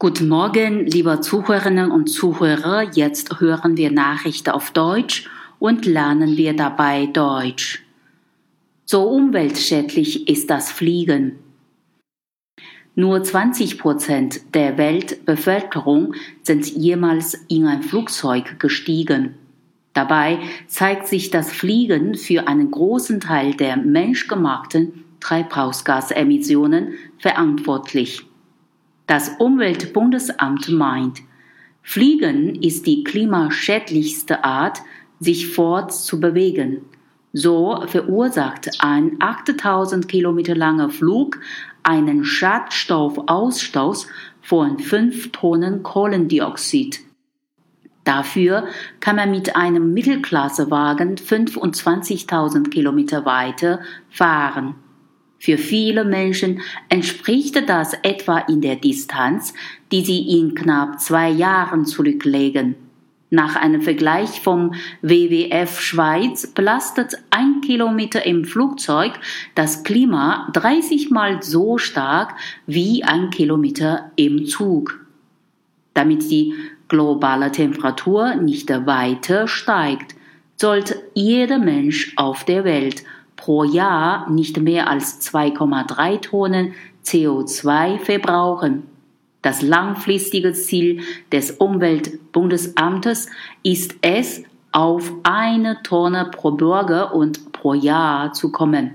Guten Morgen, liebe Zuhörerinnen und Zuhörer. Jetzt hören wir Nachrichten auf Deutsch und lernen wir dabei Deutsch. So umweltschädlich ist das Fliegen. Nur 20 Prozent der Weltbevölkerung sind jemals in ein Flugzeug gestiegen. Dabei zeigt sich das Fliegen für einen großen Teil der menschgemachten Treibhausgasemissionen verantwortlich. Das Umweltbundesamt meint, Fliegen ist die klimaschädlichste Art, sich fortzubewegen. So verursacht ein 8000 Kilometer langer Flug einen Schadstoffausstoß von 5 Tonnen Kohlendioxid. Dafür kann man mit einem Mittelklassewagen 25.000 Kilometer weiter fahren. Für viele Menschen entspricht das etwa in der Distanz, die sie in knapp zwei Jahren zurücklegen. Nach einem Vergleich vom WWF Schweiz belastet ein Kilometer im Flugzeug das Klima 30 mal so stark wie ein Kilometer im Zug. Damit die globale Temperatur nicht weiter steigt, sollte jeder Mensch auf der Welt pro Jahr nicht mehr als 2,3 Tonnen CO2 verbrauchen. Das langfristige Ziel des Umweltbundesamtes ist es, auf eine Tonne pro Bürger und pro Jahr zu kommen.